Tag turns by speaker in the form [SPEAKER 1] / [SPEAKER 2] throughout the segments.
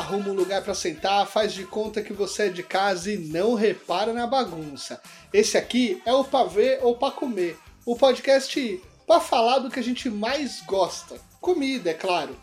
[SPEAKER 1] arruma um lugar para sentar, faz de conta que você é de casa e não repara na bagunça. Esse aqui é o Pra Ver ou Pra Comer, o podcast para falar do que a gente mais gosta. Comida, é claro.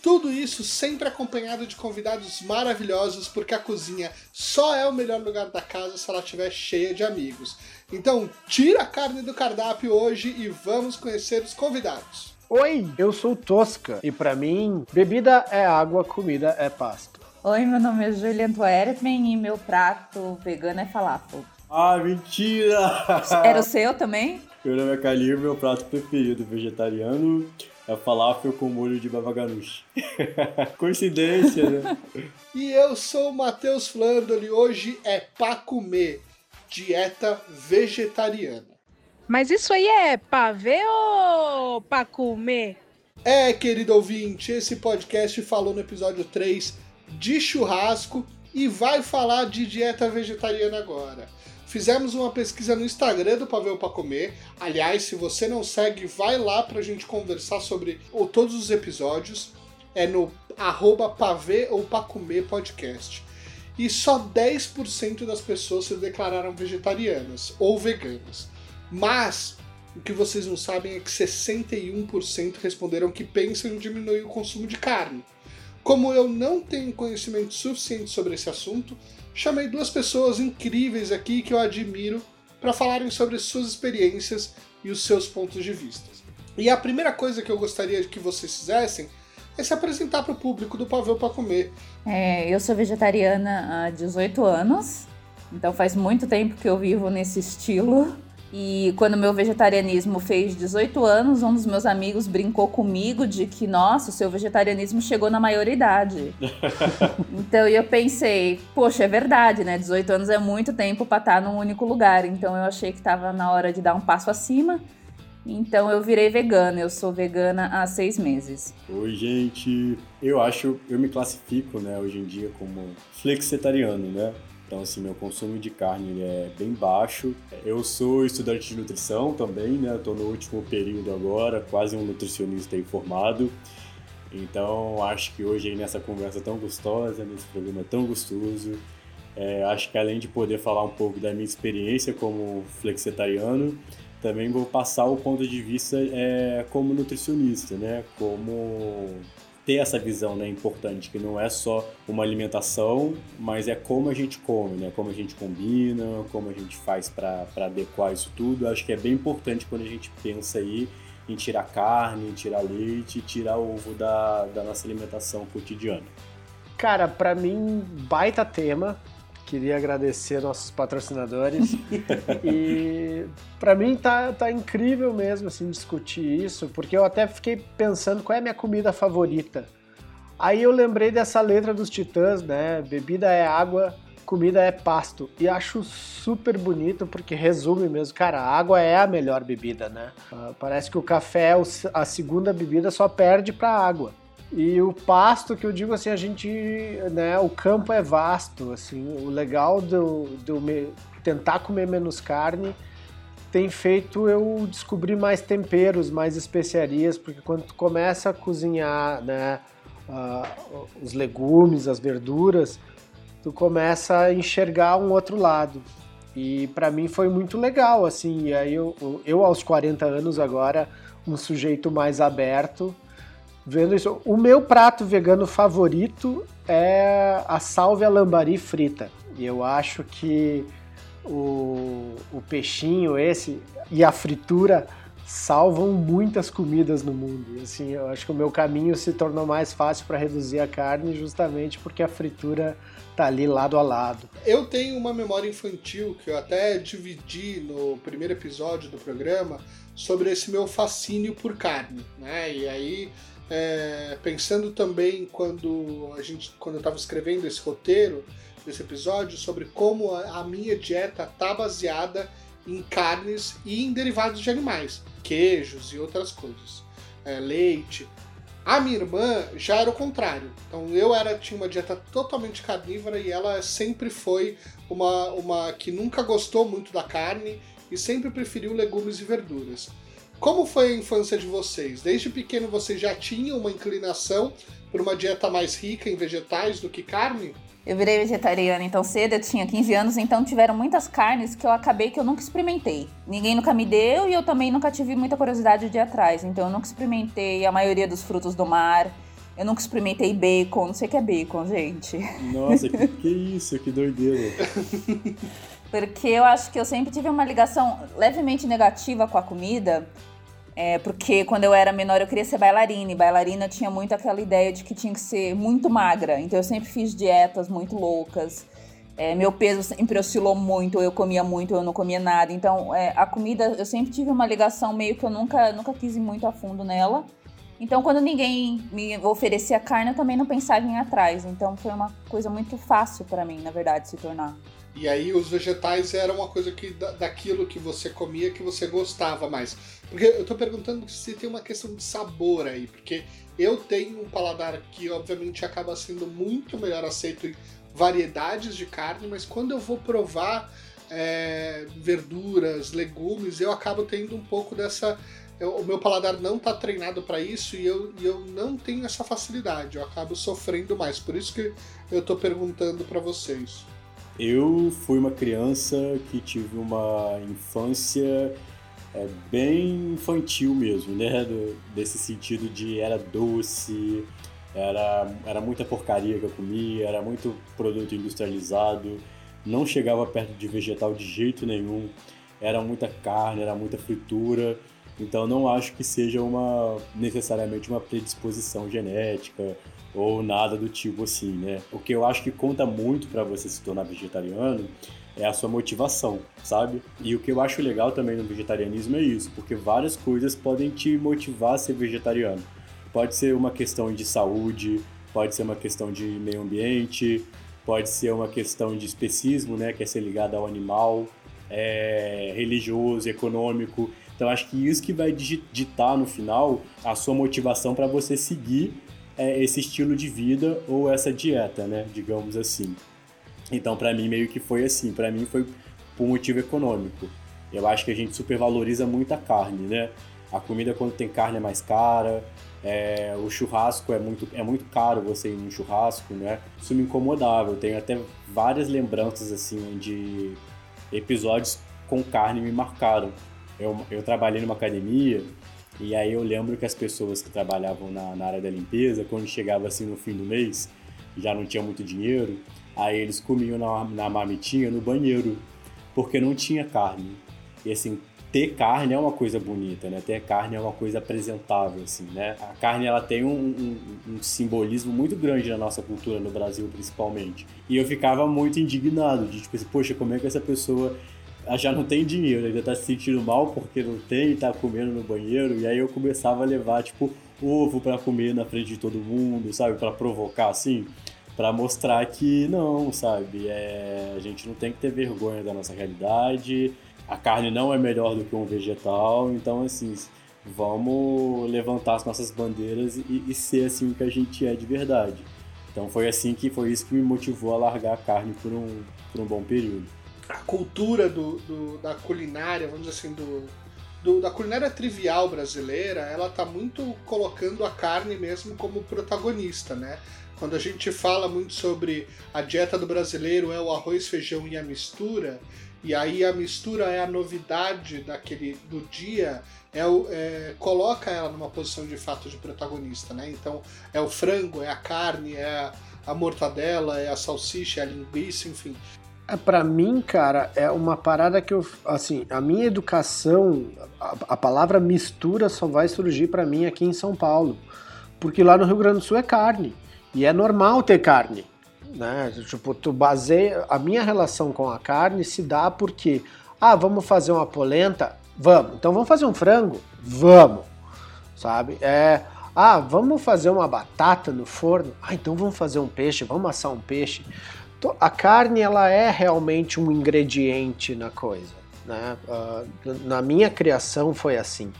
[SPEAKER 1] Tudo isso sempre acompanhado de convidados maravilhosos, porque a cozinha só é o melhor lugar da casa se ela estiver cheia de amigos. Então, tira a carne do cardápio hoje e vamos conhecer os convidados.
[SPEAKER 2] Oi, eu sou Tosca e para mim, bebida é água, comida é pasto.
[SPEAKER 3] Oi, meu nome é Julian Tuertman e meu prato vegano é falafel.
[SPEAKER 4] Ah, mentira!
[SPEAKER 3] Era o seu também?
[SPEAKER 4] Meu nome é Kalir, meu prato preferido vegetariano é falafel com molho de baba ganoush. Coincidência, né?
[SPEAKER 1] E eu sou o Matheus Flandoli, hoje é pra comer, dieta vegetariana.
[SPEAKER 5] Mas isso aí é pra ver ou pra comer?
[SPEAKER 1] É, querido ouvinte, esse podcast falou no episódio 3 de churrasco e vai falar de dieta vegetariana agora. Fizemos uma pesquisa no Instagram do Pavel para Comer. Aliás, se você não segue, vai lá para a gente conversar sobre ou, todos os episódios. É no arroba pavê ou para comer podcast. E só 10% das pessoas se declararam vegetarianas ou veganas. Mas o que vocês não sabem é que 61% responderam que pensam em diminuir o consumo de carne. Como eu não tenho conhecimento suficiente sobre esse assunto, chamei duas pessoas incríveis aqui que eu admiro para falarem sobre suas experiências e os seus pontos de vista. E a primeira coisa que eu gostaria que vocês fizessem é se apresentar para o público do Pavel para Comer.
[SPEAKER 3] É, eu sou vegetariana há 18 anos, então faz muito tempo que eu vivo nesse estilo. E quando meu vegetarianismo fez 18 anos, um dos meus amigos brincou comigo de que, nossa, o seu vegetarianismo chegou na maioridade. então eu pensei, poxa, é verdade, né? 18 anos é muito tempo para estar num único lugar. Então eu achei que estava na hora de dar um passo acima. Então eu virei vegana. Eu sou vegana há seis meses.
[SPEAKER 4] Oi, gente. Eu acho, eu me classifico, né, hoje em dia como flexitariano, né? Então, assim, meu consumo de carne é bem baixo. Eu sou estudante de nutrição também, né? Estou no último período agora, quase um nutricionista informado. Então, acho que hoje, aí, nessa conversa tão gostosa, nesse programa tão gostoso, é, acho que além de poder falar um pouco da minha experiência como flexitariano, também vou passar o ponto de vista é, como nutricionista, né? Como ter essa visão né, importante, que não é só uma alimentação, mas é como a gente come, né? como a gente combina, como a gente faz para adequar isso tudo. Acho que é bem importante quando a gente pensa aí em tirar carne, tirar leite, tirar ovo da, da nossa alimentação cotidiana.
[SPEAKER 2] Cara, para mim, baita tema. Queria agradecer nossos patrocinadores. e para mim tá, tá incrível mesmo assim discutir isso, porque eu até fiquei pensando qual é a minha comida favorita. Aí eu lembrei dessa letra dos Titãs, né? Bebida é água, comida é pasto. E acho super bonito porque resume mesmo. Cara, a água é a melhor bebida, né? Uh, parece que o café, é a segunda bebida, só perde pra água. E o pasto, que eu digo assim, a gente, né, o campo é vasto, assim, o legal de eu me, tentar comer menos carne tem feito eu descobrir mais temperos, mais especiarias, porque quando tu começa a cozinhar, né, uh, os legumes, as verduras, tu começa a enxergar um outro lado. E para mim foi muito legal, assim, e aí eu, eu aos 40 anos agora, um sujeito mais aberto, vendo isso. O meu prato vegano favorito é a salvia lambari frita. E eu acho que o, o peixinho esse e a fritura salvam muitas comidas no mundo. Assim, eu acho que o meu caminho se tornou mais fácil para reduzir a carne justamente porque a fritura tá ali lado a lado.
[SPEAKER 1] Eu tenho uma memória infantil que eu até dividi no primeiro episódio do programa sobre esse meu fascínio por carne, né? E aí é, pensando também quando a gente, quando eu estava escrevendo esse roteiro desse episódio sobre como a, a minha dieta tá baseada em carnes e em derivados de animais, queijos e outras coisas, é, leite. A minha irmã já era o contrário. Então eu era tinha uma dieta totalmente carnívora e ela sempre foi uma, uma que nunca gostou muito da carne e sempre preferiu legumes e verduras. Como foi a infância de vocês? Desde pequeno vocês já tinham uma inclinação por uma dieta mais rica em vegetais do que carne?
[SPEAKER 3] Eu virei vegetariana então cedo, eu tinha 15 anos, então tiveram muitas carnes que eu acabei que eu nunca experimentei. Ninguém nunca me deu e eu também nunca tive muita curiosidade de ir atrás. Então eu nunca experimentei a maioria dos frutos do mar. Eu nunca experimentei bacon, não sei o que é bacon, gente.
[SPEAKER 4] Nossa, que, que isso, que doideira.
[SPEAKER 3] Porque eu acho que eu sempre tive uma ligação levemente negativa com a comida. É, porque quando eu era menor eu queria ser bailarina, e bailarina tinha muito aquela ideia de que tinha que ser muito magra. Então eu sempre fiz dietas muito loucas. É, meu peso sempre oscilou muito, eu comia muito, eu não comia nada. Então é, a comida, eu sempre tive uma ligação meio que eu nunca, nunca quis ir muito a fundo nela. Então, quando ninguém me oferecia carne, eu também não pensava em ir atrás. Então, foi uma coisa muito fácil para mim, na verdade, se tornar.
[SPEAKER 1] E aí, os vegetais eram uma coisa que daquilo que você comia que você gostava mais. Porque eu tô perguntando se tem uma questão de sabor aí, porque eu tenho um paladar que, obviamente, acaba sendo muito melhor aceito em variedades de carne, mas quando eu vou provar é, verduras, legumes, eu acabo tendo um pouco dessa eu, o meu paladar não está treinado para isso e eu, e eu não tenho essa facilidade. Eu acabo sofrendo mais. Por isso que eu estou perguntando para vocês.
[SPEAKER 4] Eu fui uma criança que tive uma infância é, bem infantil mesmo, né? Do, desse sentido de era doce, era, era muita porcaria que eu comia, era muito produto industrializado, não chegava perto de vegetal de jeito nenhum, era muita carne, era muita fritura. Então não acho que seja uma necessariamente uma predisposição genética ou nada do tipo assim, né? O que eu acho que conta muito para você se tornar vegetariano é a sua motivação, sabe? E o que eu acho legal também no vegetarianismo é isso, porque várias coisas podem te motivar a ser vegetariano. Pode ser uma questão de saúde, pode ser uma questão de meio ambiente, pode ser uma questão de especismo, né, que é ser ligado ao animal, é, religioso, econômico. Então acho que isso que vai ditar no final a sua motivação para você seguir é, esse estilo de vida ou essa dieta, né? Digamos assim. Então para mim meio que foi assim, para mim foi por motivo econômico. Eu acho que a gente supervaloriza muito a carne, né? A comida quando tem carne é mais cara, é, o churrasco é muito, é muito caro você ir num churrasco, né? Isso me incomodava. Eu tenho até várias lembranças assim de episódios com carne me marcaram eu, eu trabalhei numa academia e aí eu lembro que as pessoas que trabalhavam na, na área da limpeza, quando chegava assim no fim do mês, já não tinha muito dinheiro, aí eles comiam na, na marmitinha no banheiro, porque não tinha carne. E assim, ter carne é uma coisa bonita, né? Ter carne é uma coisa apresentável, assim, né? A carne, ela tem um, um, um, simbolismo muito grande na nossa cultura, no Brasil, principalmente. E eu ficava muito indignado, de tipo assim, poxa, como é que essa pessoa já não tem dinheiro, ainda tá se sentindo mal porque não tem, tá comendo no banheiro, e aí eu começava a levar, tipo, ovo para comer na frente de todo mundo, sabe, para provocar assim, para mostrar que não, sabe, é, a gente não tem que ter vergonha da nossa realidade, a carne não é melhor do que um vegetal, então assim, vamos levantar as nossas bandeiras e, e ser assim o que a gente é de verdade. Então foi assim que foi isso que me motivou a largar a carne por um, por um bom período
[SPEAKER 1] a cultura do, do, da culinária, vamos dizer assim, do, do, da culinária trivial brasileira, ela tá muito colocando a carne mesmo como protagonista, né? Quando a gente fala muito sobre a dieta do brasileiro é o arroz, feijão e a mistura, e aí a mistura é a novidade daquele do dia, é, o, é coloca ela numa posição de fato de protagonista, né? Então é o frango, é a carne, é a, mortadela, é a salsicha, é a linguiça, enfim.
[SPEAKER 2] É, para mim, cara, é uma parada que eu. Assim, a minha educação, a, a palavra mistura só vai surgir para mim aqui em São Paulo. Porque lá no Rio Grande do Sul é carne. E é normal ter carne. Né? Tipo, tu baseia. A minha relação com a carne se dá porque. Ah, vamos fazer uma polenta? Vamos. Então vamos fazer um frango? Vamos. Sabe? É. Ah, vamos fazer uma batata no forno? Ah, então vamos fazer um peixe, vamos assar um peixe a carne ela é realmente um ingrediente na coisa. Né? Uh, na minha criação foi assim.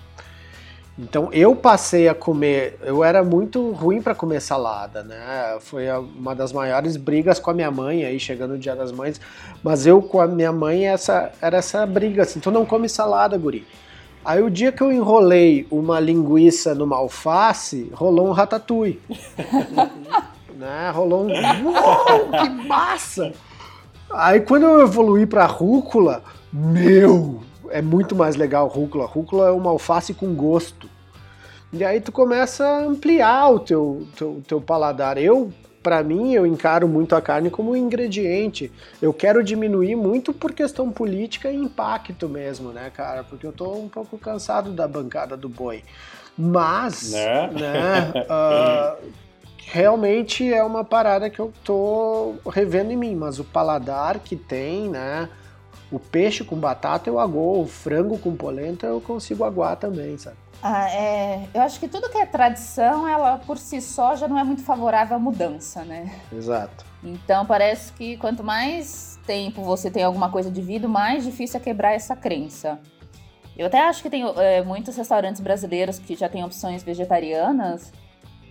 [SPEAKER 2] Então eu passei a comer, eu era muito ruim para comer salada, né? Foi uma das maiores brigas com a minha mãe aí chegando o Dia das Mães, mas eu com a minha mãe essa era essa briga assim, tu não come salada, guri. Aí o dia que eu enrolei uma linguiça numa alface, rolou um ratatouille. né? Rolou um. Uou, que massa! Aí quando eu evoluí para rúcula, meu, é muito mais legal rúcula. Rúcula é uma alface com gosto. E aí tu começa a ampliar o teu, teu, teu paladar. Eu, para mim, eu encaro muito a carne como um ingrediente. Eu quero diminuir muito por questão política e impacto mesmo, né, cara? Porque eu tô um pouco cansado da bancada do boi. Mas, né, né uh, realmente é uma parada que eu tô revendo em mim. Mas o paladar que tem, né? O peixe com batata eu agoo, o frango com polenta eu consigo aguar também, sabe?
[SPEAKER 3] Ah, é, eu acho que tudo que é tradição, ela por si só já não é muito favorável à mudança, né?
[SPEAKER 2] Exato.
[SPEAKER 3] Então parece que quanto mais tempo você tem alguma coisa de vida, mais difícil é quebrar essa crença. Eu até acho que tem é, muitos restaurantes brasileiros que já têm opções vegetarianas,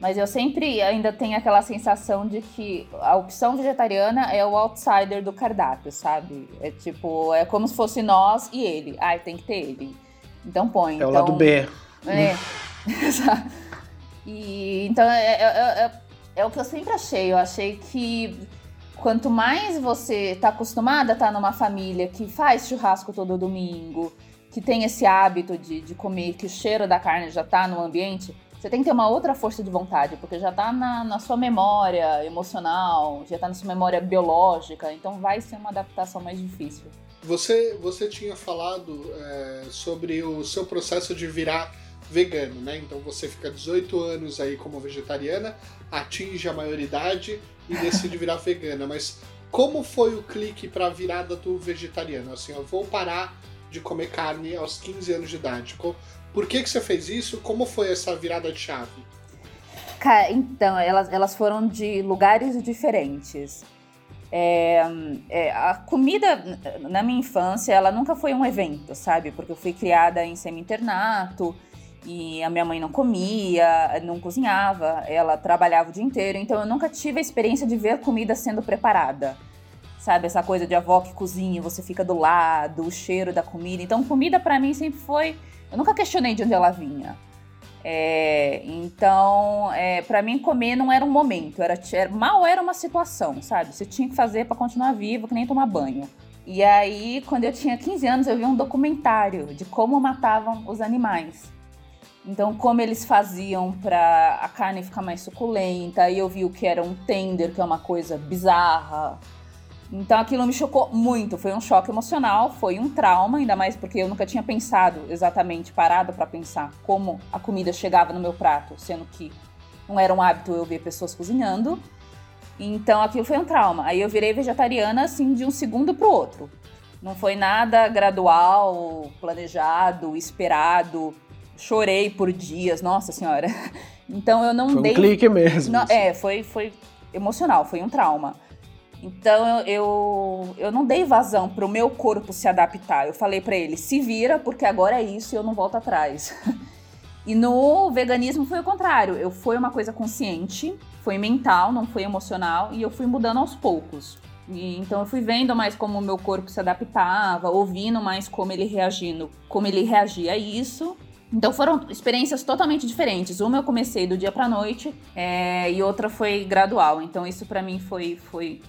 [SPEAKER 3] mas eu sempre ainda tenho aquela sensação de que a opção vegetariana é o outsider do cardápio, sabe? É tipo, é como se fosse nós e ele. Ai, tem que ter ele. Então põe.
[SPEAKER 2] É
[SPEAKER 3] então,
[SPEAKER 2] o lado B.
[SPEAKER 3] É. e, então, é, é, é, é, o que eu sempre achei. Eu achei que quanto mais você tá acostumada a estar tá numa família que faz churrasco todo domingo, que tem esse hábito de, de comer, que o cheiro da carne já tá no ambiente, você tem que ter uma outra força de vontade, porque já tá na, na sua memória emocional, já tá na sua memória biológica, então vai ser uma adaptação mais difícil.
[SPEAKER 1] Você, você tinha falado é, sobre o seu processo de virar vegano, né? Então você fica 18 anos aí como vegetariana, atinge a maioridade e decide virar vegana. Mas como foi o clique para a virada do vegetariano? Assim, eu vou parar de comer carne aos 15 anos de idade. Por que, que você fez isso? Como foi essa virada de chave?
[SPEAKER 3] Cara, então, elas, elas foram de lugares diferentes. É, é, a comida na minha infância, ela nunca foi um evento, sabe? Porque eu fui criada em semi-internato e a minha mãe não comia, não cozinhava, ela trabalhava o dia inteiro, então eu nunca tive a experiência de ver comida sendo preparada. Sabe, essa coisa de avó que cozinha, você fica do lado, o cheiro da comida. Então, comida para mim sempre foi. Eu nunca questionei de onde ela vinha. É, então, é, para mim, comer não era um momento, era, era, mal era uma situação, sabe? Você tinha que fazer para continuar vivo, que nem tomar banho. E aí, quando eu tinha 15 anos, eu vi um documentário de como matavam os animais. Então, como eles faziam para a carne ficar mais suculenta, aí eu vi o que era um tender, que é uma coisa bizarra. Então, aquilo me chocou muito. Foi um choque emocional, foi um trauma, ainda mais porque eu nunca tinha pensado exatamente, parado para pensar como a comida chegava no meu prato, sendo que não era um hábito eu ver pessoas cozinhando. Então, aquilo foi um trauma. Aí eu virei vegetariana assim de um segundo pro outro. Não foi nada gradual, planejado, esperado chorei por dias, nossa senhora. Então eu não
[SPEAKER 2] foi
[SPEAKER 3] dei.
[SPEAKER 2] Um clique mesmo.
[SPEAKER 3] Não, é, foi, foi emocional, foi um trauma. Então eu, eu, eu não dei vazão para o meu corpo se adaptar. Eu falei para ele: se vira, porque agora é isso e eu não volto atrás. e no veganismo foi o contrário. Eu fui uma coisa consciente, foi mental, não foi emocional, e eu fui mudando aos poucos. E, então eu fui vendo mais como o meu corpo se adaptava, ouvindo mais como ele reagindo, como ele reagia a isso então foram experiências totalmente diferentes. Uma eu comecei do dia para noite é, e outra foi gradual. Então isso para mim foi, foi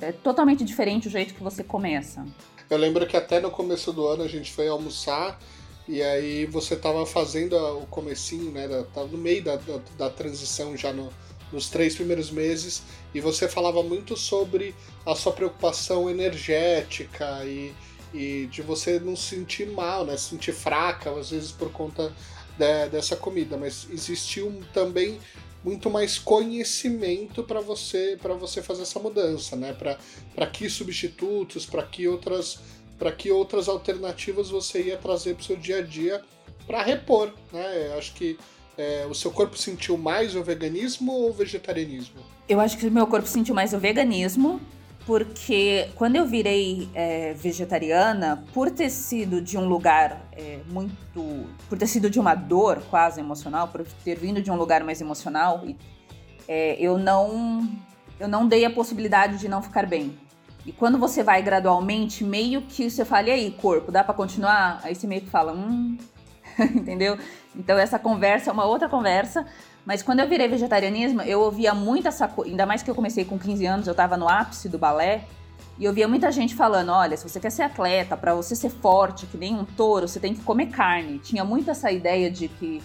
[SPEAKER 3] é totalmente diferente o jeito que você começa.
[SPEAKER 1] Eu lembro que até no começo do ano a gente foi almoçar e aí você tava fazendo o comecinho, né? Tava no meio da, da, da transição já no, nos três primeiros meses e você falava muito sobre a sua preocupação energética e e de você não se sentir mal, né? Se sentir fraca, às vezes por conta de, dessa comida, mas existiu também muito mais conhecimento para você para você fazer essa mudança, né? Para que substitutos, para que outras para que outras alternativas você ia trazer para o seu dia a dia para repor, né? Eu acho que é, o seu corpo sentiu mais o veganismo ou o vegetarianismo?
[SPEAKER 3] Eu acho que o meu corpo sentiu mais o veganismo porque quando eu virei é, vegetariana, por ter sido de um lugar é, muito. por ter sido de uma dor quase emocional, por ter vindo de um lugar mais emocional, é, eu não. eu não dei a possibilidade de não ficar bem. E quando você vai gradualmente, meio que você fala, e aí, corpo, dá para continuar? Aí você meio que fala, hum. entendeu? Então essa conversa é uma outra conversa. Mas quando eu virei vegetarianismo, eu ouvia muito essa coisa, ainda mais que eu comecei com 15 anos, eu estava no ápice do balé, e eu via muita gente falando: olha, se você quer ser atleta, para você ser forte, que nem um touro, você tem que comer carne. Tinha muito essa ideia de que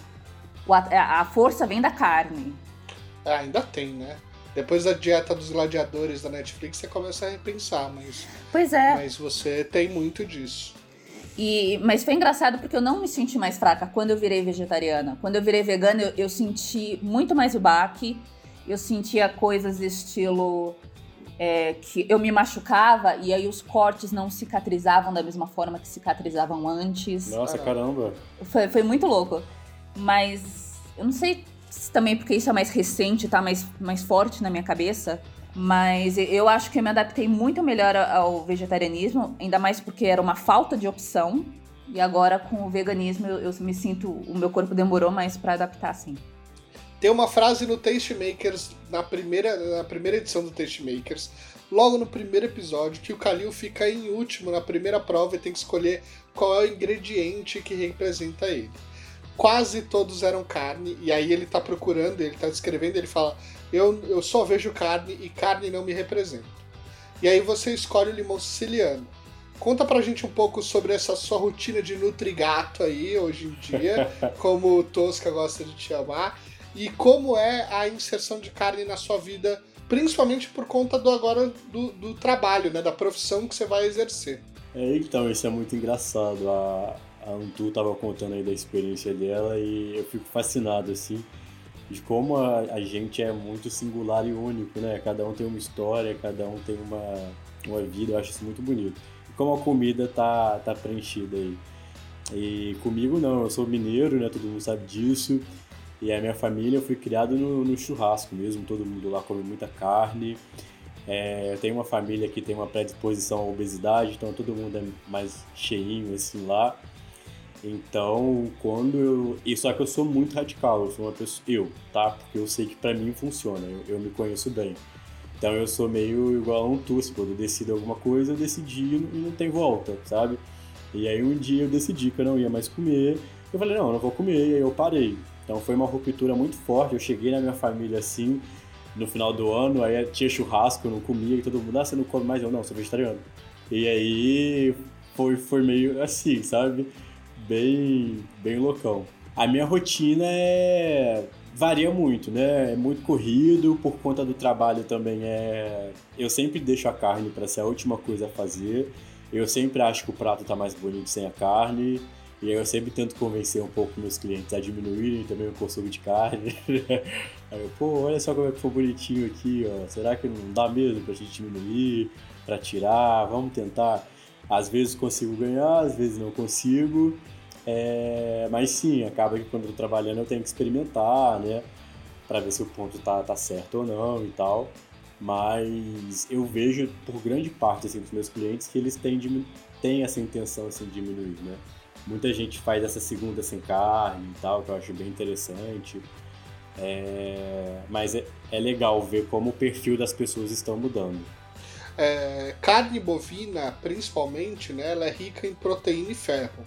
[SPEAKER 3] a força vem da carne.
[SPEAKER 1] É, ainda tem, né? Depois da dieta dos gladiadores da Netflix, você começa a repensar, mas.
[SPEAKER 3] Pois é.
[SPEAKER 1] Mas você tem muito disso.
[SPEAKER 3] E, mas foi engraçado porque eu não me senti mais fraca quando eu virei vegetariana. Quando eu virei vegana, eu, eu senti muito mais o baque. Eu sentia coisas estilo é, que eu me machucava e aí os cortes não cicatrizavam da mesma forma que cicatrizavam antes.
[SPEAKER 4] Nossa, caramba!
[SPEAKER 3] Foi, foi muito louco. Mas eu não sei se também porque isso é mais recente, tá mais, mais forte na minha cabeça. Mas eu acho que eu me adaptei muito melhor ao vegetarianismo, ainda mais porque era uma falta de opção. E agora com o veganismo eu, eu me sinto. O meu corpo demorou mais para adaptar, assim.
[SPEAKER 1] Tem uma frase no Tastemakers, na primeira, na primeira edição do Tastemakers, logo no primeiro episódio, que o Kalil fica em último na primeira prova e tem que escolher qual é o ingrediente que representa ele. Quase todos eram carne, e aí ele tá procurando, ele tá descrevendo, ele fala: eu, eu só vejo carne e carne não me representa. E aí você escolhe o limão siciliano. Conta pra gente um pouco sobre essa sua rotina de nutrigato aí hoje em dia, como o Tosca gosta de te chamar, e como é a inserção de carne na sua vida, principalmente por conta do agora do, do trabalho, né, da profissão que você vai exercer.
[SPEAKER 4] É, então, isso é muito engraçado. A, a Antu tava contando aí da experiência dela e eu fico fascinado, assim, de como a, a, gente é muito singular e único, né? Cada um tem uma história, cada um tem uma, uma vida, eu acho isso muito bonito. E como a comida tá, tá preenchida aí. E comigo não, eu sou mineiro, né? Todo mundo sabe disso. E a minha família, eu fui criado no, no churrasco mesmo, todo mundo lá come muita carne. É, eu tenho uma família que tem uma predisposição à obesidade, então todo mundo é mais cheinho assim lá. Então, quando eu. Só que eu sou muito radical, eu sou uma pessoa. Eu, tá? Porque eu sei que pra mim funciona, eu, eu me conheço bem. Então eu sou meio igual a um tusso, quando eu decido alguma coisa, eu decidi e não tem volta, sabe? E aí um dia eu decidi que eu não ia mais comer. Eu falei, não, eu não vou comer, e aí eu parei. Então foi uma ruptura muito forte. Eu cheguei na minha família assim, no final do ano, aí tinha churrasco, eu não comia, e todo mundo, ah, você não come mais? Eu, não, sou vegetariano. E aí foi, foi meio assim, sabe? Bem, bem loucão. A minha rotina é varia muito, né? É muito corrido, por conta do trabalho também é. Eu sempre deixo a carne para ser a última coisa a fazer. Eu sempre acho que o prato tá mais bonito sem a carne. E eu sempre tento convencer um pouco meus clientes a diminuírem também o consumo de carne. Aí eu, pô, olha só como é que foi bonitinho aqui, ó. Será que não dá mesmo pra gente diminuir, pra tirar? Vamos tentar. Às vezes consigo ganhar, às vezes não consigo. É... Mas sim, acaba que quando eu tô trabalhando eu tenho que experimentar, né? Pra ver se o ponto tá, tá certo ou não e tal. Mas eu vejo por grande parte assim, dos meus clientes que eles têm, têm essa intenção assim, de diminuir, né? Muita gente faz essa segunda sem carne e tal, que eu acho bem interessante. É... Mas é, é legal ver como o perfil das pessoas estão mudando.
[SPEAKER 1] É, carne bovina, principalmente, né, ela é rica em proteína e ferro.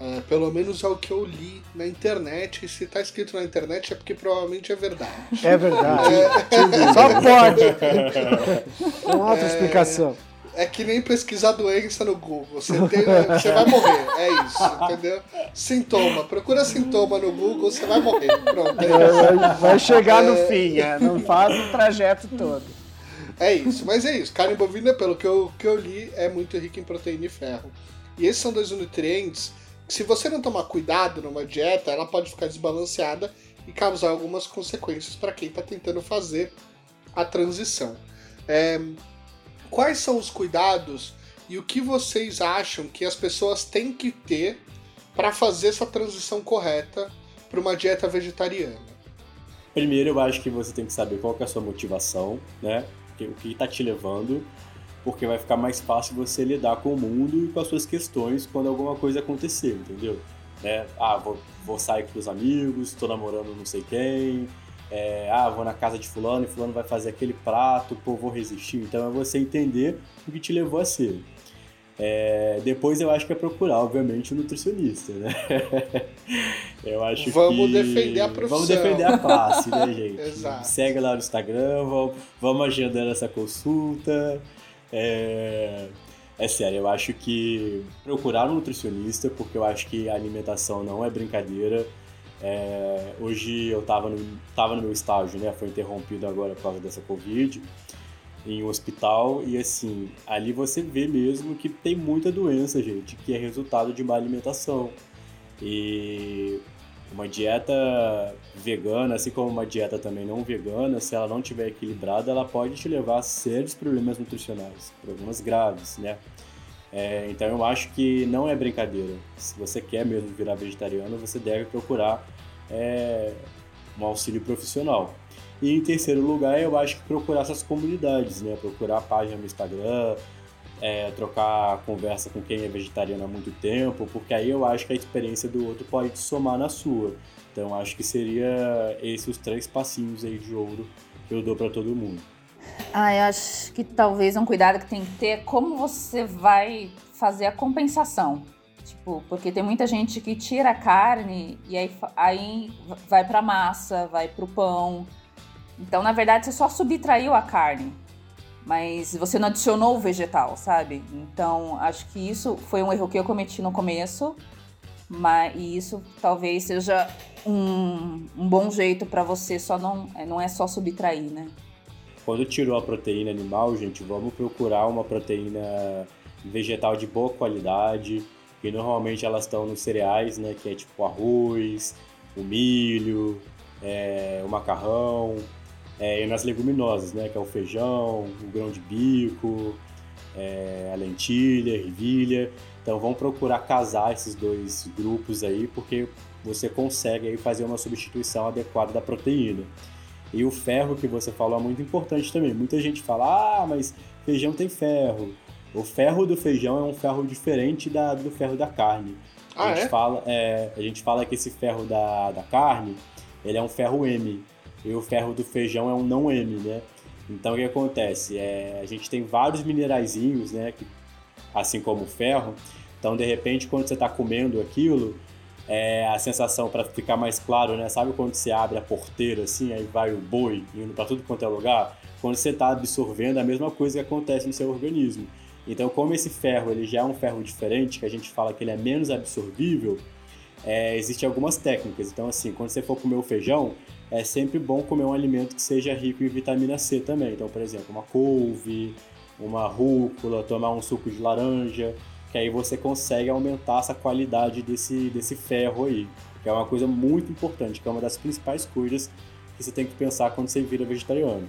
[SPEAKER 1] É, pelo menos é o que eu li na internet. E se está escrito na internet é porque provavelmente é verdade.
[SPEAKER 2] É verdade. É... Só pode. Uma outra é... explicação.
[SPEAKER 1] É que nem pesquisar doença no Google. Você, tem, você vai morrer. É isso, entendeu? Sintoma. Procura sintoma no Google, você vai morrer. Pronto. É
[SPEAKER 2] é, vai chegar no é. fim, é. não faz o trajeto todo.
[SPEAKER 1] É isso, mas é isso. Carne bovina, pelo que eu, que eu li, é muito rica em proteína e ferro. E esses são dois nutrientes se você não tomar cuidado numa dieta, ela pode ficar desbalanceada e causar algumas consequências para quem está tentando fazer a transição. É, quais são os cuidados e o que vocês acham que as pessoas têm que ter para fazer essa transição correta para uma dieta vegetariana?
[SPEAKER 4] Primeiro, eu acho que você tem que saber qual que é a sua motivação, né? O que está te levando, porque vai ficar mais fácil você lidar com o mundo e com as suas questões quando alguma coisa acontecer, entendeu? É, ah, vou, vou sair com os amigos, estou namorando não sei quem, é, ah, vou na casa de fulano e fulano vai fazer aquele prato, pô, vou resistir. Então é você entender o que te levou a ser. É, depois eu acho que é procurar, obviamente, o um nutricionista, né? eu acho
[SPEAKER 1] vamos
[SPEAKER 4] que...
[SPEAKER 1] defender a profissão.
[SPEAKER 4] Vamos defender a classe, né, gente?
[SPEAKER 1] Exato.
[SPEAKER 4] Segue lá no Instagram, vamos, vamos agendando essa consulta. É... é sério, eu acho que procurar um nutricionista, porque eu acho que a alimentação não é brincadeira. É... hoje eu estava no, tava no meu estágio, né? Foi interrompido agora por causa dessa Covid em um hospital e assim, ali você vê mesmo que tem muita doença, gente, que é resultado de má alimentação. E uma dieta vegana, assim como uma dieta também não vegana, se ela não estiver equilibrada, ela pode te levar a sérios problemas nutricionais, problemas graves, né? É, então eu acho que não é brincadeira. Se você quer mesmo virar vegetariano, você deve procurar é, um auxílio profissional. E em terceiro lugar, eu acho que procurar essas comunidades, né? Procurar a página no Instagram, é, trocar conversa com quem é vegetariano há muito tempo, porque aí eu acho que a experiência do outro pode somar na sua. Então acho que seria esses os três passinhos aí de ouro que eu dou para todo mundo.
[SPEAKER 3] Ah, eu acho que talvez um cuidado que tem que ter é como você vai fazer a compensação. Tipo, porque tem muita gente que tira a carne e aí, aí vai pra massa, vai pro pão, então, na verdade, você só subtraiu a carne, mas você não adicionou o vegetal, sabe? Então, acho que isso foi um erro que eu cometi no começo, mas e isso talvez seja um, um bom jeito para você só não é, não é só subtrair, né?
[SPEAKER 4] Quando tirou a proteína animal, gente, vamos procurar uma proteína vegetal de boa qualidade, que normalmente elas estão nos cereais, né? Que é tipo arroz, o milho, é, o macarrão, é, e nas leguminosas, né, que é o feijão, o grão de bico, é, a lentilha, a ervilha. Então vamos procurar casar esses dois grupos aí, porque você consegue aí fazer uma substituição adequada da proteína. E o ferro que você falou é muito importante também. Muita gente fala, ah, mas feijão tem ferro. O ferro do feijão é um ferro diferente da, do ferro da carne.
[SPEAKER 1] Ah,
[SPEAKER 4] a, gente
[SPEAKER 1] é?
[SPEAKER 4] fala, é, a gente fala que esse ferro da, da carne, ele é um ferro M e o ferro do feijão é um não M, né? Então o que acontece? É, a gente tem vários mineraizinhos, né? Que, assim como o ferro. Então de repente quando você está comendo aquilo, é, a sensação para ficar mais claro, né? Sabe quando você abre a porteira assim, aí vai o boi indo para tudo quanto é lugar? Quando você está absorvendo, a mesma coisa que acontece no seu organismo. Então, como esse ferro ele já é um ferro diferente, que a gente fala que ele é menos absorvível, é, existem algumas técnicas. Então, assim, quando você for comer o feijão, é sempre bom comer um alimento que seja rico em vitamina C também. Então, por exemplo, uma couve, uma rúcula, tomar um suco de laranja, que aí você consegue aumentar essa qualidade desse, desse ferro aí, que é uma coisa muito importante, que é uma das principais coisas que você tem que pensar quando você vira vegetariano.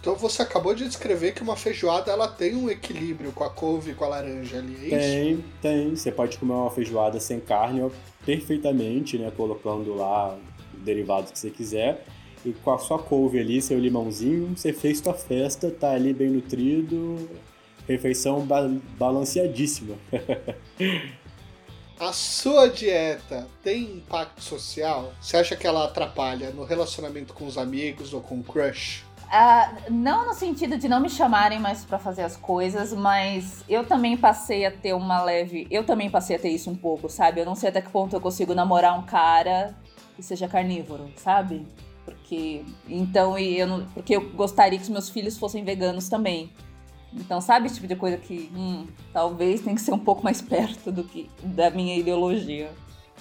[SPEAKER 1] Então você acabou de descrever que uma feijoada ela tem um equilíbrio com a couve e com a laranja ali, é isso?
[SPEAKER 4] Tem, tem. Você pode comer uma feijoada sem carne perfeitamente, né? Colocando lá derivados que você quiser. E com a sua couve ali, seu limãozinho, você fez sua festa, tá ali bem nutrido, refeição ba balanceadíssima.
[SPEAKER 1] a sua dieta tem impacto social? Você acha que ela atrapalha no relacionamento com os amigos ou com o crush?
[SPEAKER 3] Uh, não no sentido de não me chamarem mais para fazer as coisas, mas eu também passei a ter uma leve. Eu também passei a ter isso um pouco, sabe? Eu não sei até que ponto eu consigo namorar um cara que seja carnívoro, sabe? Porque então eu não, porque eu gostaria que os meus filhos fossem veganos também. Então, sabe esse tipo de coisa que hum, talvez tem que ser um pouco mais perto do que da minha ideologia.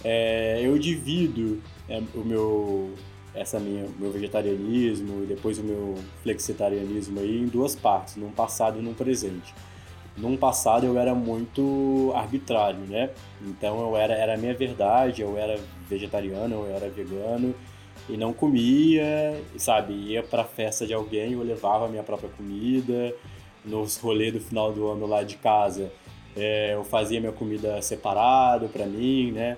[SPEAKER 4] É, eu divido é, o meu essa minha meu vegetarianismo e depois o meu flexitarianismo aí em duas partes, num passado e num presente. Num passado eu era muito arbitrário, né? Então eu era era a minha verdade, eu era vegetariano, eu era vegano e não comia, sabe? Ia para festa de alguém, eu levava a minha própria comida. Nos rolês do final do ano lá de casa, é, eu fazia minha comida separado para mim, né?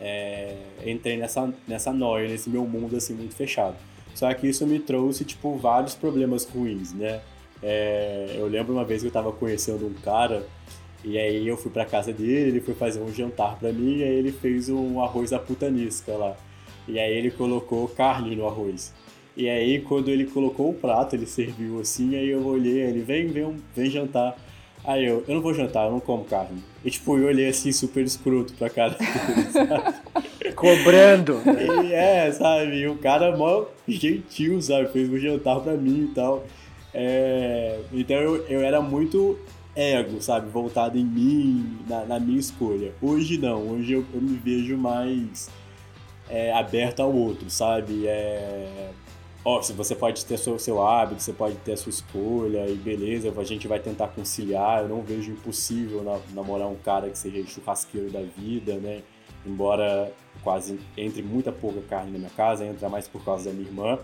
[SPEAKER 4] É, entrei nessa, nessa noia, nesse meu mundo assim muito fechado. Só que isso me trouxe tipo vários problemas ruins, né? É, eu lembro uma vez que eu tava conhecendo um cara e aí eu fui pra casa dele, ele foi fazer um jantar pra mim e aí ele fez um arroz da putanisca lá. E aí ele colocou carne no arroz. E aí quando ele colocou o prato, ele serviu assim, aí eu olhei, ele vem, vem, vem jantar. Aí eu, eu não vou jantar, eu não como carne. E tipo, eu olhei assim super escroto pra cara dele, sabe?
[SPEAKER 2] Cobrando.
[SPEAKER 4] E, é, sabe? E o cara mó gentil, sabe? Fez um jantar pra mim e tal. É, então eu, eu era muito ego, sabe? Voltado em mim, na, na minha escolha. Hoje não, hoje eu, eu me vejo mais é, aberto ao outro, sabe? É, ó, se você pode ter seu, seu hábito, você pode ter a sua escolha e beleza, a gente vai tentar conciliar. Eu não vejo impossível namorar um cara que seja churrasqueiro da vida, né? Embora quase entre muita pouca carne na minha casa, entra mais por causa da minha irmã.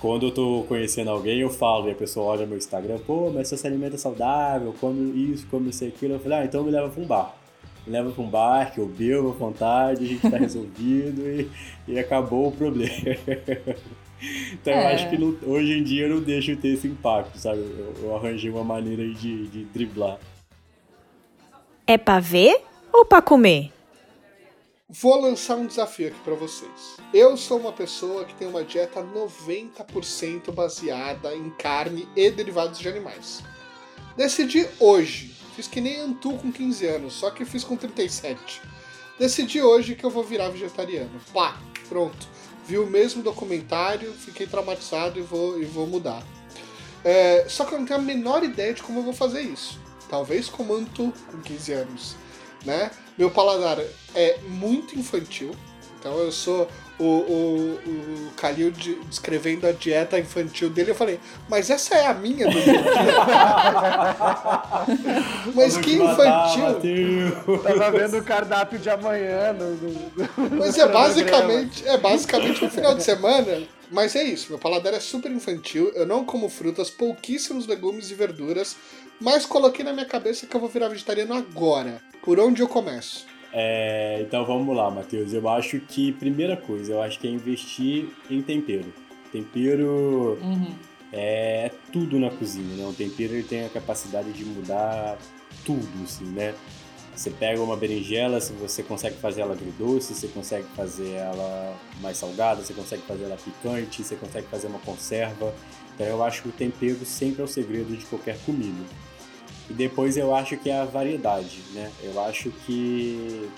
[SPEAKER 4] Quando eu tô conhecendo alguém, eu falo e a pessoa olha meu Instagram, pô, mas você se alimenta saudável, come isso, come isso aquilo. Eu falei, ah, então me leva pra um bar. Me leva pra um bar, que eu bebo à vontade, a gente tá resolvido e, e acabou o problema. então é. eu acho que não, hoje em dia eu não deixo ter esse impacto, sabe? Eu, eu arranjei uma maneira de, de driblar.
[SPEAKER 6] É pra ver ou pra comer?
[SPEAKER 1] Vou lançar um desafio aqui para vocês. Eu sou uma pessoa que tem uma dieta 90% baseada em carne e derivados de animais. Decidi hoje, fiz que nem Antu com 15 anos, só que fiz com 37. Decidi hoje que eu vou virar vegetariano. Pá, pronto. Vi o mesmo documentário, fiquei traumatizado e vou, e vou mudar. É, só que eu não tenho a menor ideia de como eu vou fazer isso. Talvez como Antu com 15 anos né? Meu paladar é muito infantil, então eu sou o, o, o Kalil de, descrevendo a dieta infantil dele, eu falei, mas essa é a minha do dia. mas que infantil!
[SPEAKER 2] Tava vendo o cardápio de amanhã. No, no,
[SPEAKER 1] mas é basicamente, é basicamente um final de semana. Mas é isso, meu paladar é super infantil, eu não como frutas, pouquíssimos legumes e verduras, mas coloquei na minha cabeça que eu vou virar vegetariano agora. Por onde eu começo?
[SPEAKER 4] É, então vamos lá, Matheus. Eu acho que, primeira coisa, eu acho que é investir em tempero. Tempero uhum. é tudo na cozinha, né? O tempero ele tem a capacidade de mudar tudo, assim, né? Você pega uma berinjela, se você consegue fazer ela agridoce, você consegue fazer ela mais salgada, você consegue fazer ela picante, você consegue fazer uma conserva. Então eu acho que o tempero sempre é o segredo de qualquer comida. E depois eu acho que é a variedade, né? Eu acho que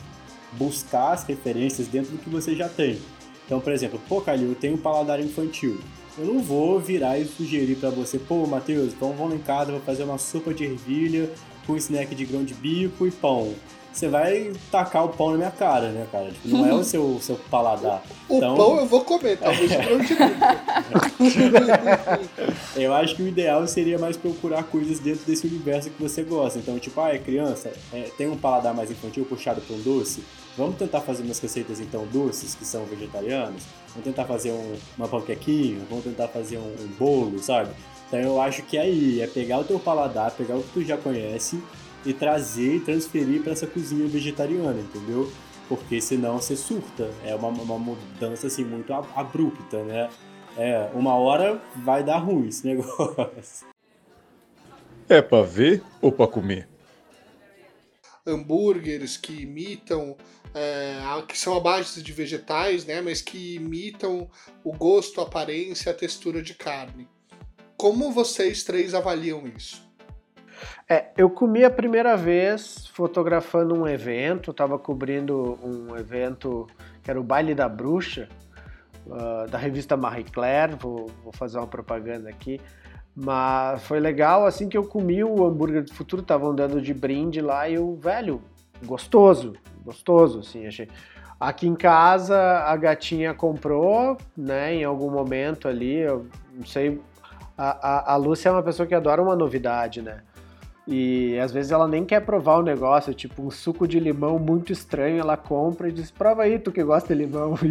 [SPEAKER 4] buscar as referências dentro do que você já tem. Então, por exemplo, pô, Calil, eu tenho um paladar infantil. Eu não vou virar e sugerir para você, pô, Matheus, então vamos lá em casa, vou fazer uma sopa de ervilha com snack de grão de bico e pão você vai tacar o pão na minha cara, né, cara? Tipo, não é o seu, seu paladar.
[SPEAKER 1] O então... pão eu vou comer, talvez eu não te
[SPEAKER 4] Eu acho que o ideal seria mais procurar coisas dentro desse universo que você gosta. Então, tipo, ah, é criança, é, tem um paladar mais infantil puxado para um doce. Vamos tentar fazer umas receitas, então, doces que são vegetarianas. Vamos tentar fazer um, uma panquequinha, vamos tentar fazer um, um bolo, sabe? Então eu acho que é aí, é pegar o teu paladar, pegar o que tu já conhece e trazer e transferir para essa cozinha vegetariana, entendeu? Porque senão você surta. É uma, uma mudança assim muito abrupta, né? É, uma hora vai dar ruim esse negócio.
[SPEAKER 7] É para ver ou para comer?
[SPEAKER 1] Hambúrgueres que imitam, é, que são a base de vegetais, né? Mas que imitam o gosto, a aparência, a textura de carne. Como vocês três avaliam isso?
[SPEAKER 2] É, eu comi a primeira vez fotografando um evento, estava cobrindo um evento que era o Baile da Bruxa, uh, da revista Marie Claire, vou, vou, fazer uma propaganda aqui. Mas foi legal, assim que eu comi o hambúrguer do futuro, estavam dando de brinde lá e o velho, gostoso, gostoso, assim, achei. Aqui em casa a gatinha comprou, né, em algum momento ali, eu não sei, a, a, a Lúcia é uma pessoa que adora uma novidade, né? E às vezes ela nem quer provar o negócio, tipo um suco de limão muito estranho, ela compra e diz: prova aí, tu que gosta de limão.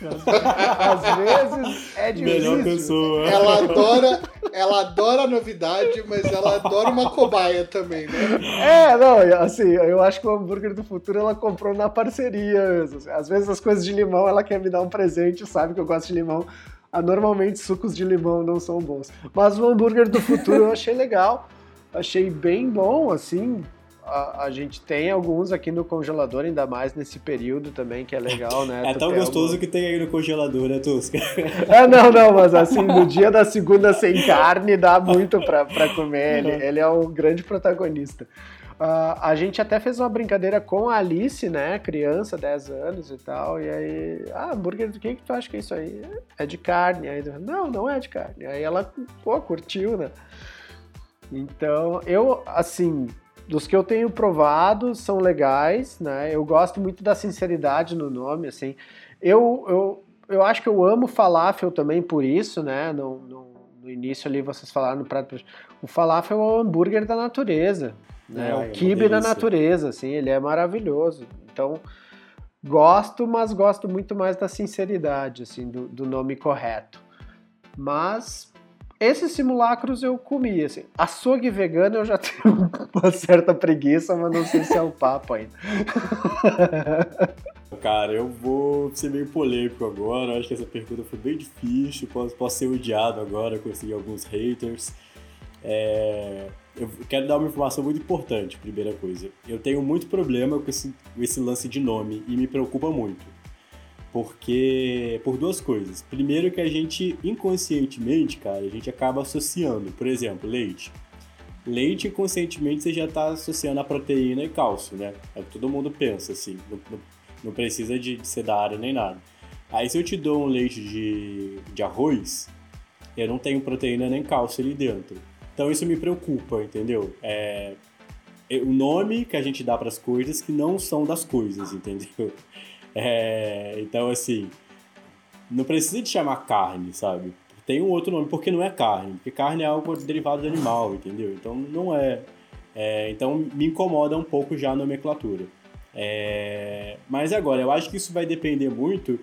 [SPEAKER 2] E, às vezes é difícil.
[SPEAKER 4] Melhor pessoa.
[SPEAKER 1] Ela adora, ela adora a novidade, mas ela adora uma cobaia também, né?
[SPEAKER 2] É, não, assim, eu acho que o hambúrguer do futuro ela comprou na parceria. Às vezes as coisas de limão ela quer me dar um presente, sabe que eu gosto de limão. Ah, normalmente sucos de limão não são bons. Mas o hambúrguer do futuro eu achei legal achei bem bom, assim. a, a, gente tem alguns aqui no congelador, ainda mais nesse período também, que é legal, né?
[SPEAKER 4] É tão gostoso que tem aí no congelador, né, Tusca?
[SPEAKER 2] É, não, não, mas assim, no dia da segunda sem carne dá muito pra, pra comer. Ele, ele é um grande protagonista. Uh, a gente até fez uma brincadeira com a Alice, né? Criança, 10 anos e tal. E aí, ah, hambúrguer, do que, que tu acha que é isso aí? É de carne. Aí, não, não é de carne. Aí ela, pô, curtiu, né? Então, eu, assim, dos que eu tenho provado, são legais, né? Eu gosto muito da sinceridade no nome, assim. Eu, eu, eu acho que eu amo falafel também por isso, né? No, no, no início ali vocês falaram no prato. O falafel é o hambúrguer da natureza. Né? É, o kibe da natureza, assim, ele é maravilhoso. Então, gosto, mas gosto muito mais da sinceridade, assim, do, do nome correto. Mas esses simulacros eu comi, assim. Açougue vegano eu já tenho uma certa preguiça, mas não sei se é o papo ainda.
[SPEAKER 4] Cara, eu vou ser meio polêmico agora. Acho que essa pergunta foi bem difícil. Posso, posso ser odiado agora, conseguir alguns haters. É, eu quero dar uma informação muito importante, primeira coisa. Eu tenho muito problema com esse, com esse lance de nome e me preocupa muito. Porque, por duas coisas. Primeiro que a gente, inconscientemente, cara, a gente acaba associando. Por exemplo, leite. Leite, inconscientemente, você já está associando a proteína e cálcio, né? É o que todo mundo pensa, assim. Não, não, precisa de, de ser da área nem nada. Aí se eu te dou um leite de, de arroz, eu não tenho proteína nem cálcio ali dentro. Então isso me preocupa, entendeu? É, é o nome que a gente dá para as coisas que não são das coisas, entendeu? É, então, assim, não precisa de chamar carne, sabe? Tem um outro nome, porque não é carne. Porque carne é algo derivado do animal, entendeu? Então, não é. é então, me incomoda um pouco já a nomenclatura. É, mas agora, eu acho que isso vai depender muito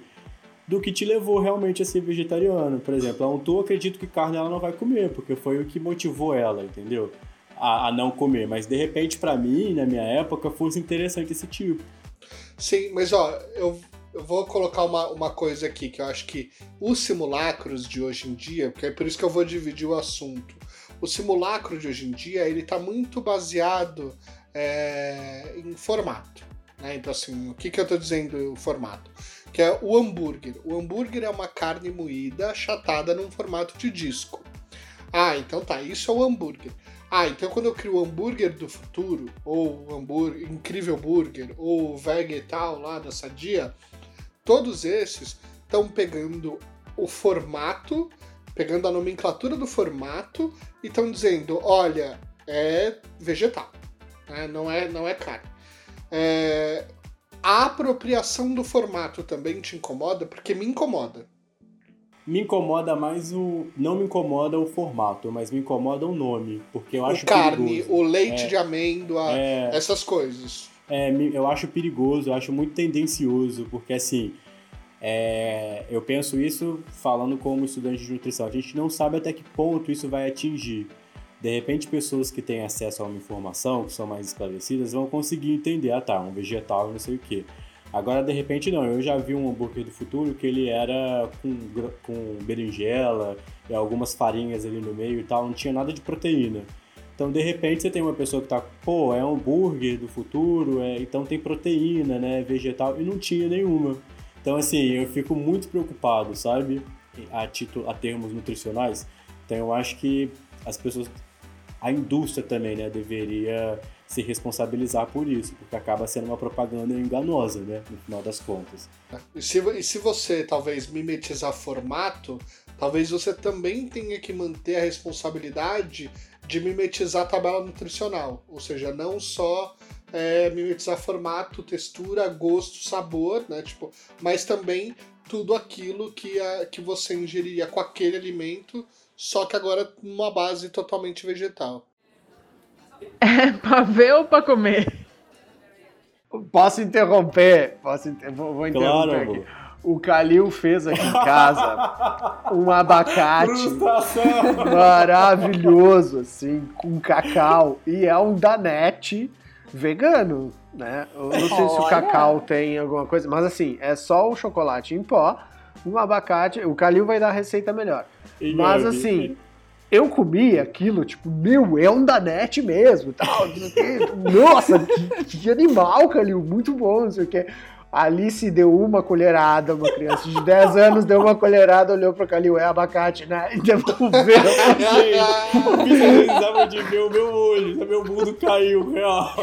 [SPEAKER 4] do que te levou realmente a ser vegetariano. Por exemplo, a Untu, acredito que carne ela não vai comer, porque foi o que motivou ela, entendeu? A, a não comer. Mas de repente, para mim, na minha época, fosse interessante esse tipo.
[SPEAKER 1] Sim, mas ó, eu, eu vou colocar uma, uma coisa aqui, que eu acho que os simulacros de hoje em dia, porque é por isso que eu vou dividir o assunto. O simulacro de hoje em dia, ele tá muito baseado é, em formato. Né? Então, assim, o que, que eu estou dizendo o formato? Que é o hambúrguer. O hambúrguer é uma carne moída achatada num formato de disco. Ah, então tá, isso é o hambúrguer. Ah, então quando eu crio o hambúrguer do futuro, ou hambúrguer, incrível burger, ou o vegetal lá da Sadia, todos esses estão pegando o formato, pegando a nomenclatura do formato e estão dizendo, olha, é vegetal, né? não, é, não é carne. É, a apropriação do formato também te incomoda? Porque me incomoda.
[SPEAKER 4] Me incomoda mais o. Não me incomoda o formato, mas me incomoda o nome. Porque eu acho
[SPEAKER 1] o carne, perigoso. o leite é, de amêndoa, é, essas coisas.
[SPEAKER 4] É, eu acho perigoso, eu acho muito tendencioso, porque assim. É, eu penso isso falando como estudante de nutrição. A gente não sabe até que ponto isso vai atingir. De repente, pessoas que têm acesso a uma informação, que são mais esclarecidas, vão conseguir entender, ah tá, um vegetal não sei o que. Agora, de repente, não. Eu já vi um hambúrguer do futuro que ele era com, com berinjela e algumas farinhas ali no meio e tal, não tinha nada de proteína. Então, de repente, você tem uma pessoa que tá, pô, é um hambúrguer do futuro, é, então tem proteína, né, vegetal, e não tinha nenhuma. Então, assim, eu fico muito preocupado, sabe, a, título, a termos nutricionais. Então, eu acho que as pessoas a indústria também né, deveria se responsabilizar por isso, porque acaba sendo uma propaganda enganosa, né, no final das contas.
[SPEAKER 1] E se, e se você talvez mimetizar formato, talvez você também tenha que manter a responsabilidade de mimetizar a tabela nutricional, ou seja, não só é, mimetizar formato, textura, gosto, sabor, né, tipo, mas também tudo aquilo que, a, que você ingeriria com aquele alimento só que agora numa base totalmente vegetal.
[SPEAKER 5] É pra ver ou pra comer?
[SPEAKER 2] Posso interromper? Posso inter... vou, vou interromper claro, aqui. O Calil fez aqui em casa um abacate maravilhoso, assim, com cacau. E é um danete vegano, né? Eu não sei se o cacau tem alguma coisa, mas assim, é só o chocolate em pó, um abacate. O Calil vai dar a receita melhor. Mas assim, eu comi aquilo, tipo, meu, é um Danete mesmo, tal, nossa, que, que animal, Calil, muito bom, não sei o que. Alice deu uma colherada, uma criança de 10 anos deu uma colherada, olhou pro Calil, é abacate, né? E devolveu.
[SPEAKER 4] Precisava de ver o meu olho, meu mundo caiu, real.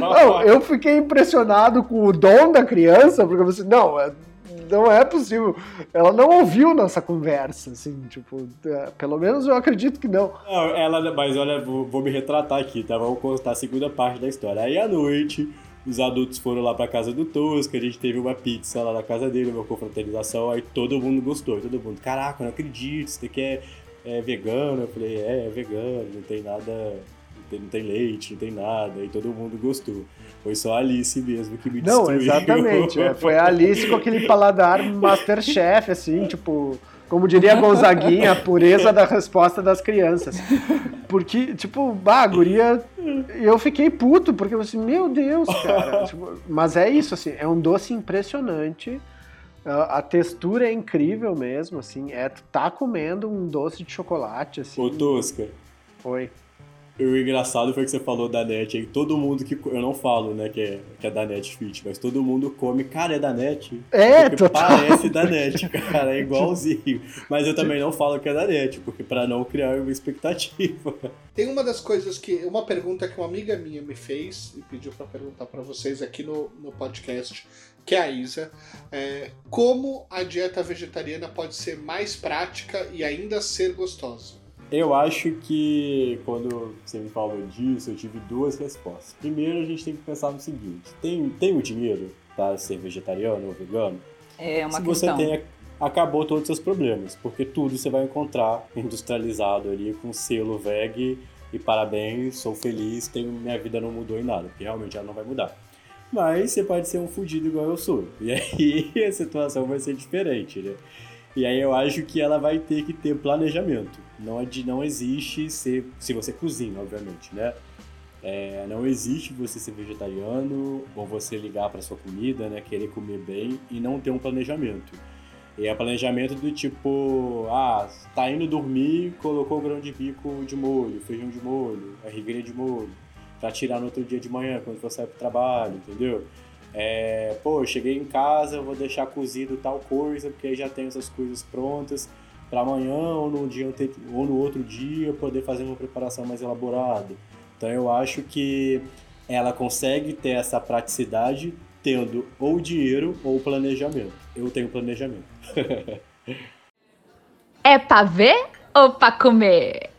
[SPEAKER 2] Não, eu fiquei impressionado com o dom da criança, porque você, não, é, não é possível. Ela não ouviu nossa conversa, assim, tipo, é, pelo menos eu acredito que não.
[SPEAKER 4] não ela, mas olha, vou, vou me retratar aqui, tá? Vamos contar a segunda parte da história. Aí à noite os adultos foram lá pra casa do Tosca, a gente teve uma pizza lá na casa dele, uma confraternização, aí todo mundo gostou, todo mundo, caraca, não acredito, isso daqui é, é vegano, eu falei, é, é vegano, não tem nada, não tem, não leite, não tem nada, e todo mundo gostou. Foi só a Alice mesmo que me destruiu.
[SPEAKER 2] Não, exatamente, é, foi a Alice com aquele paladar Masterchef, assim, tipo como diria Gonzaguinha, a pureza da resposta das crianças. Porque, tipo, bah, a guria. Eu fiquei puto, porque eu assim, meu Deus, cara. Tipo, mas é isso, assim, é um doce impressionante. A textura é incrível mesmo, assim. É, tu tá comendo um doce de chocolate, assim.
[SPEAKER 4] Ô, Tosca.
[SPEAKER 2] Oi.
[SPEAKER 4] O engraçado foi que você falou da NET aí. Todo mundo que. Eu não falo, né, que é, que é da NET Fit, mas todo mundo come. Cara, é da NET.
[SPEAKER 2] É, total.
[SPEAKER 4] Parece da NET, cara. É igualzinho. Mas eu também não falo que é da NET, porque para não criar uma expectativa.
[SPEAKER 1] Tem uma das coisas que. Uma pergunta que uma amiga minha me fez e pediu para perguntar para vocês aqui no, no podcast, que é a Isa. É, como a dieta vegetariana pode ser mais prática e ainda ser gostosa?
[SPEAKER 4] Eu acho que quando você me falou disso, eu tive duas respostas. Primeiro, a gente tem que pensar no seguinte: tem, tem o dinheiro para ser vegetariano ou vegano?
[SPEAKER 3] É uma
[SPEAKER 4] Se
[SPEAKER 3] questão.
[SPEAKER 4] você tem, acabou todos os seus problemas, porque tudo você vai encontrar industrializado ali com selo veg e parabéns, sou feliz, tenho, minha vida não mudou em nada, porque realmente ela não vai mudar. Mas você pode ser um fudido igual eu sou. E aí a situação vai ser diferente, né? E aí eu acho que ela vai ter que ter planejamento. Não, não existe ser, se você cozinha, obviamente, né? É, não existe você ser vegetariano ou você ligar para sua comida, né? Querer comer bem e não ter um planejamento. E é planejamento do tipo, ah, tá indo dormir, colocou o grão de bico de molho, feijão de molho, a rigrinha de molho, para tirar no outro dia de manhã, quando você sai pro trabalho, entendeu? É, pô, cheguei em casa, vou deixar cozido tal coisa, porque aí já tenho essas coisas prontas para amanhã ou no, dia, ou no outro dia poder fazer uma preparação mais elaborada. Então eu acho que ela consegue ter essa praticidade tendo ou dinheiro ou planejamento. Eu tenho planejamento.
[SPEAKER 5] é para ver ou para comer?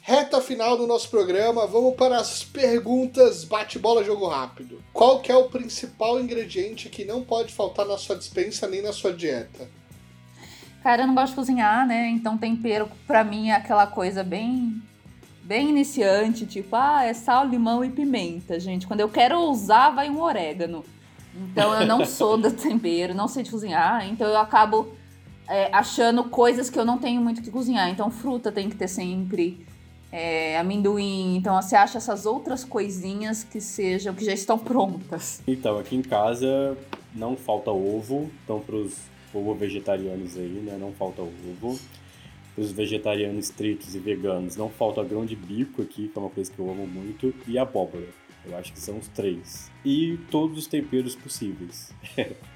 [SPEAKER 1] Reta final do nosso programa, vamos para as perguntas bate-bola jogo rápido. Qual que é o principal ingrediente que não pode faltar na sua dispensa nem na sua dieta?
[SPEAKER 3] Cara, eu não gosto de cozinhar, né? Então tempero pra mim é aquela coisa bem bem iniciante, tipo, ah, é sal, limão e pimenta, gente. Quando eu quero usar, vai um orégano. Então eu não sou do tempero, não sei de cozinhar, então eu acabo é, achando coisas que eu não tenho muito que cozinhar. Então fruta tem que ter sempre é, amendoim. Então você acha essas outras coisinhas que sejam, que já estão prontas.
[SPEAKER 4] Então, aqui em casa não falta ovo. Então, para os ovo vegetarianos aí, né? Não falta ovo. Para os vegetarianos estritos e veganos, não falta grão de bico aqui, que é uma coisa que eu amo muito, e abóbora. Eu acho que são os três. E todos os temperos possíveis.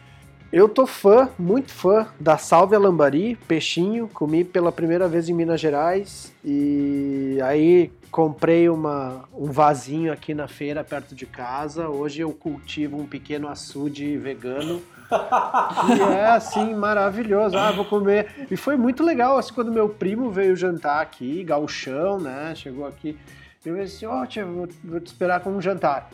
[SPEAKER 2] Eu tô fã, muito fã da Salve Lambari, peixinho. Comi pela primeira vez em Minas Gerais e aí comprei uma, um vasinho aqui na feira perto de casa. Hoje eu cultivo um pequeno açude vegano. e é assim, maravilhoso. Ah, vou comer. E foi muito legal, assim, quando meu primo veio jantar aqui, gauchão, né? Chegou aqui. Eu disse, ó, oh, vou, vou te esperar com um jantar.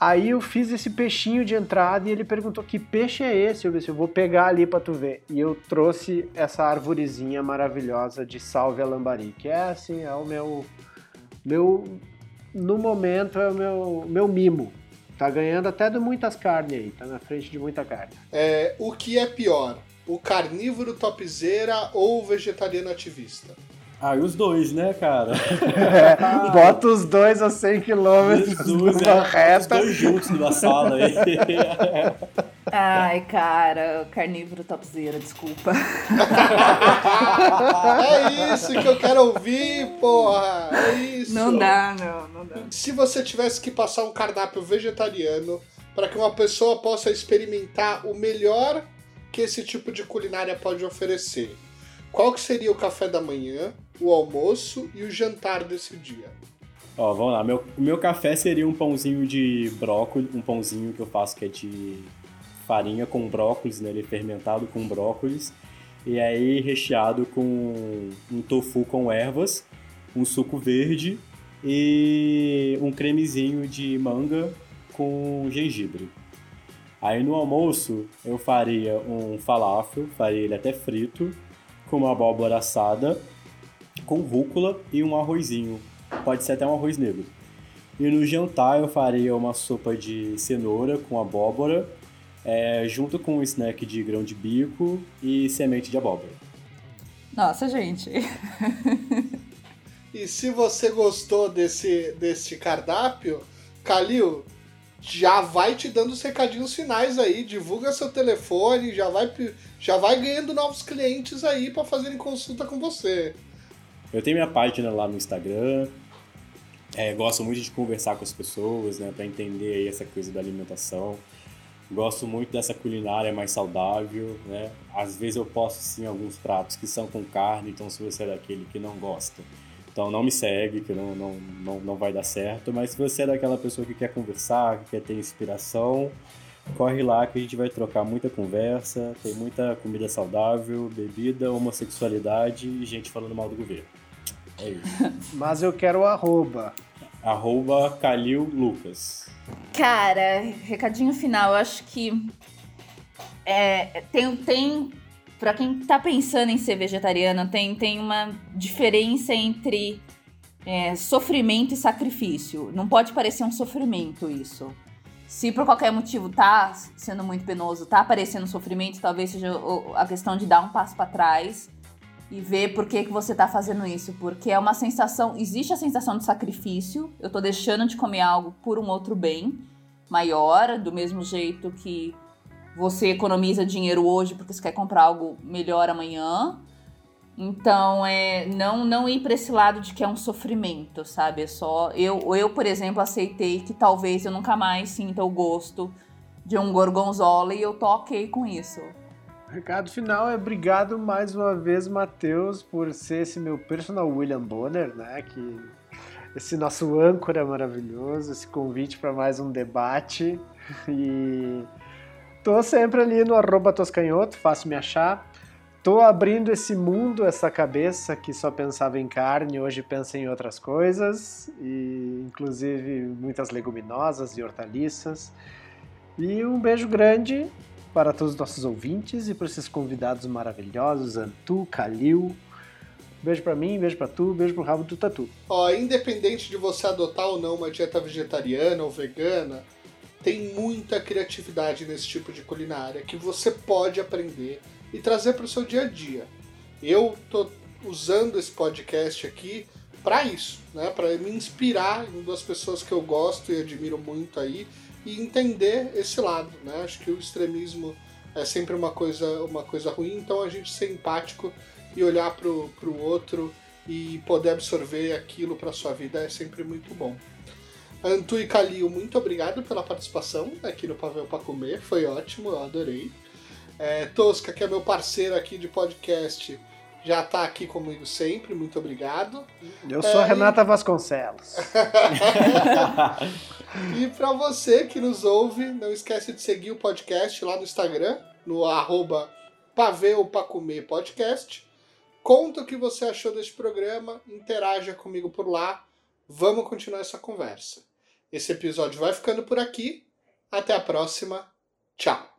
[SPEAKER 2] Aí eu fiz esse peixinho de entrada e ele perguntou que peixe é esse? Eu disse, eu vou pegar ali para tu ver. E eu trouxe essa arvorezinha maravilhosa de salve lambari, que é assim, é o meu meu no momento é o meu meu mimo. Tá ganhando até de muitas carnes aí, tá na frente de muita carne.
[SPEAKER 1] É, o que é pior? O carnívoro topzeira ou o vegetariano ativista?
[SPEAKER 4] Ah, e os dois, né, cara?
[SPEAKER 2] É, bota os dois a 100 km
[SPEAKER 4] numa é, reta. Os dois juntos numa sala aí.
[SPEAKER 3] Ai, cara, carnívoro topzera, desculpa.
[SPEAKER 1] é isso que eu quero ouvir, porra! É isso!
[SPEAKER 3] Não dá, não, não dá.
[SPEAKER 1] Se você tivesse que passar um cardápio vegetariano para que uma pessoa possa experimentar o melhor que esse tipo de culinária pode oferecer, qual que seria o café da manhã, o almoço e o jantar desse dia?
[SPEAKER 4] Ó, vamos lá. Meu, meu café seria um pãozinho de brócolis, um pãozinho que eu faço que é de farinha com brócolis, né? Ele é fermentado com brócolis. E aí recheado com um tofu com ervas, um suco verde e um cremezinho de manga com gengibre. Aí no almoço eu faria um falafel, faria ele até frito, com uma abóbora assada, com rúcula e um arrozinho pode ser até um arroz negro. E no jantar eu faria uma sopa de cenoura com abóbora, é, junto com um snack de grão de bico e semente de abóbora.
[SPEAKER 3] Nossa, gente.
[SPEAKER 1] e se você gostou desse, desse cardápio, Calil, já vai te dando os recadinhos finais aí, divulga seu telefone, já vai, já vai ganhando novos clientes aí para fazerem consulta com você.
[SPEAKER 4] Eu tenho minha página lá no Instagram. É, gosto muito de conversar com as pessoas, né, para entender aí essa coisa da alimentação. Gosto muito dessa culinária mais saudável, né? Às vezes eu posto sim alguns pratos que são com carne, então se você é daquele que não gosta, então não me segue, que não, não, não, não vai dar certo. Mas se você é daquela pessoa que quer conversar, que quer ter inspiração, corre lá que a gente vai trocar muita conversa, tem muita comida saudável, bebida, homossexualidade e gente falando mal do governo. É isso.
[SPEAKER 2] Mas eu quero o arroba.
[SPEAKER 4] Arroba Calil Lucas.
[SPEAKER 3] Cara, recadinho final, eu acho que é, tem, tem para quem tá pensando em ser vegetariano, tem, tem uma diferença entre é, sofrimento e sacrifício. Não pode parecer um sofrimento isso. Se por qualquer motivo tá sendo muito penoso, tá aparecendo sofrimento, talvez seja a questão de dar um passo para trás e ver por que, que você tá fazendo isso. Porque é uma sensação. Existe a sensação de sacrifício. Eu tô deixando de comer algo por um outro bem maior, do mesmo jeito que você economiza dinheiro hoje porque você quer comprar algo melhor amanhã. Então, é não não ir para esse lado de que é um sofrimento, sabe? É só eu eu, por exemplo, aceitei que talvez eu nunca mais sinta o gosto de um gorgonzola e eu tô OK com isso.
[SPEAKER 2] Recado final é obrigado mais uma vez, Matheus, por ser esse meu personal William Bonner, né? Que esse nosso âncora maravilhoso, esse convite para mais um debate. E tô sempre ali no arroba toscanhoto, fácil me achar. Tô abrindo esse mundo, essa cabeça que só pensava em carne, hoje pensa em outras coisas, e inclusive muitas leguminosas e hortaliças. E um beijo grande para todos os nossos ouvintes e para esses convidados maravilhosos, Antu, Kalil. Beijo para mim, beijo para tu, beijo pro rabo do tatu.
[SPEAKER 1] Ó, independente de você adotar ou não uma dieta vegetariana ou vegana, tem muita criatividade nesse tipo de culinária que você pode aprender e trazer para o seu dia a dia. Eu tô usando esse podcast aqui para isso, né? Para me inspirar em duas pessoas que eu gosto e admiro muito aí e entender esse lado, né? Acho que o extremismo é sempre uma coisa, uma coisa ruim, então a gente ser empático e olhar pro, pro outro e poder absorver aquilo para sua vida é sempre muito bom. Antu e Calil, muito obrigado pela participação aqui no Pavel para Comer, foi ótimo, eu adorei. É, Tosca, que é meu parceiro aqui de podcast, já está aqui comigo sempre, muito obrigado.
[SPEAKER 2] Eu sou é, Renata e... Vasconcelos.
[SPEAKER 1] e para você que nos ouve, não esquece de seguir o podcast lá no Instagram, no arroba Podcast. Conta o que você achou desse programa, interaja comigo por lá. Vamos continuar essa conversa. Esse episódio vai ficando por aqui. Até a próxima. Tchau.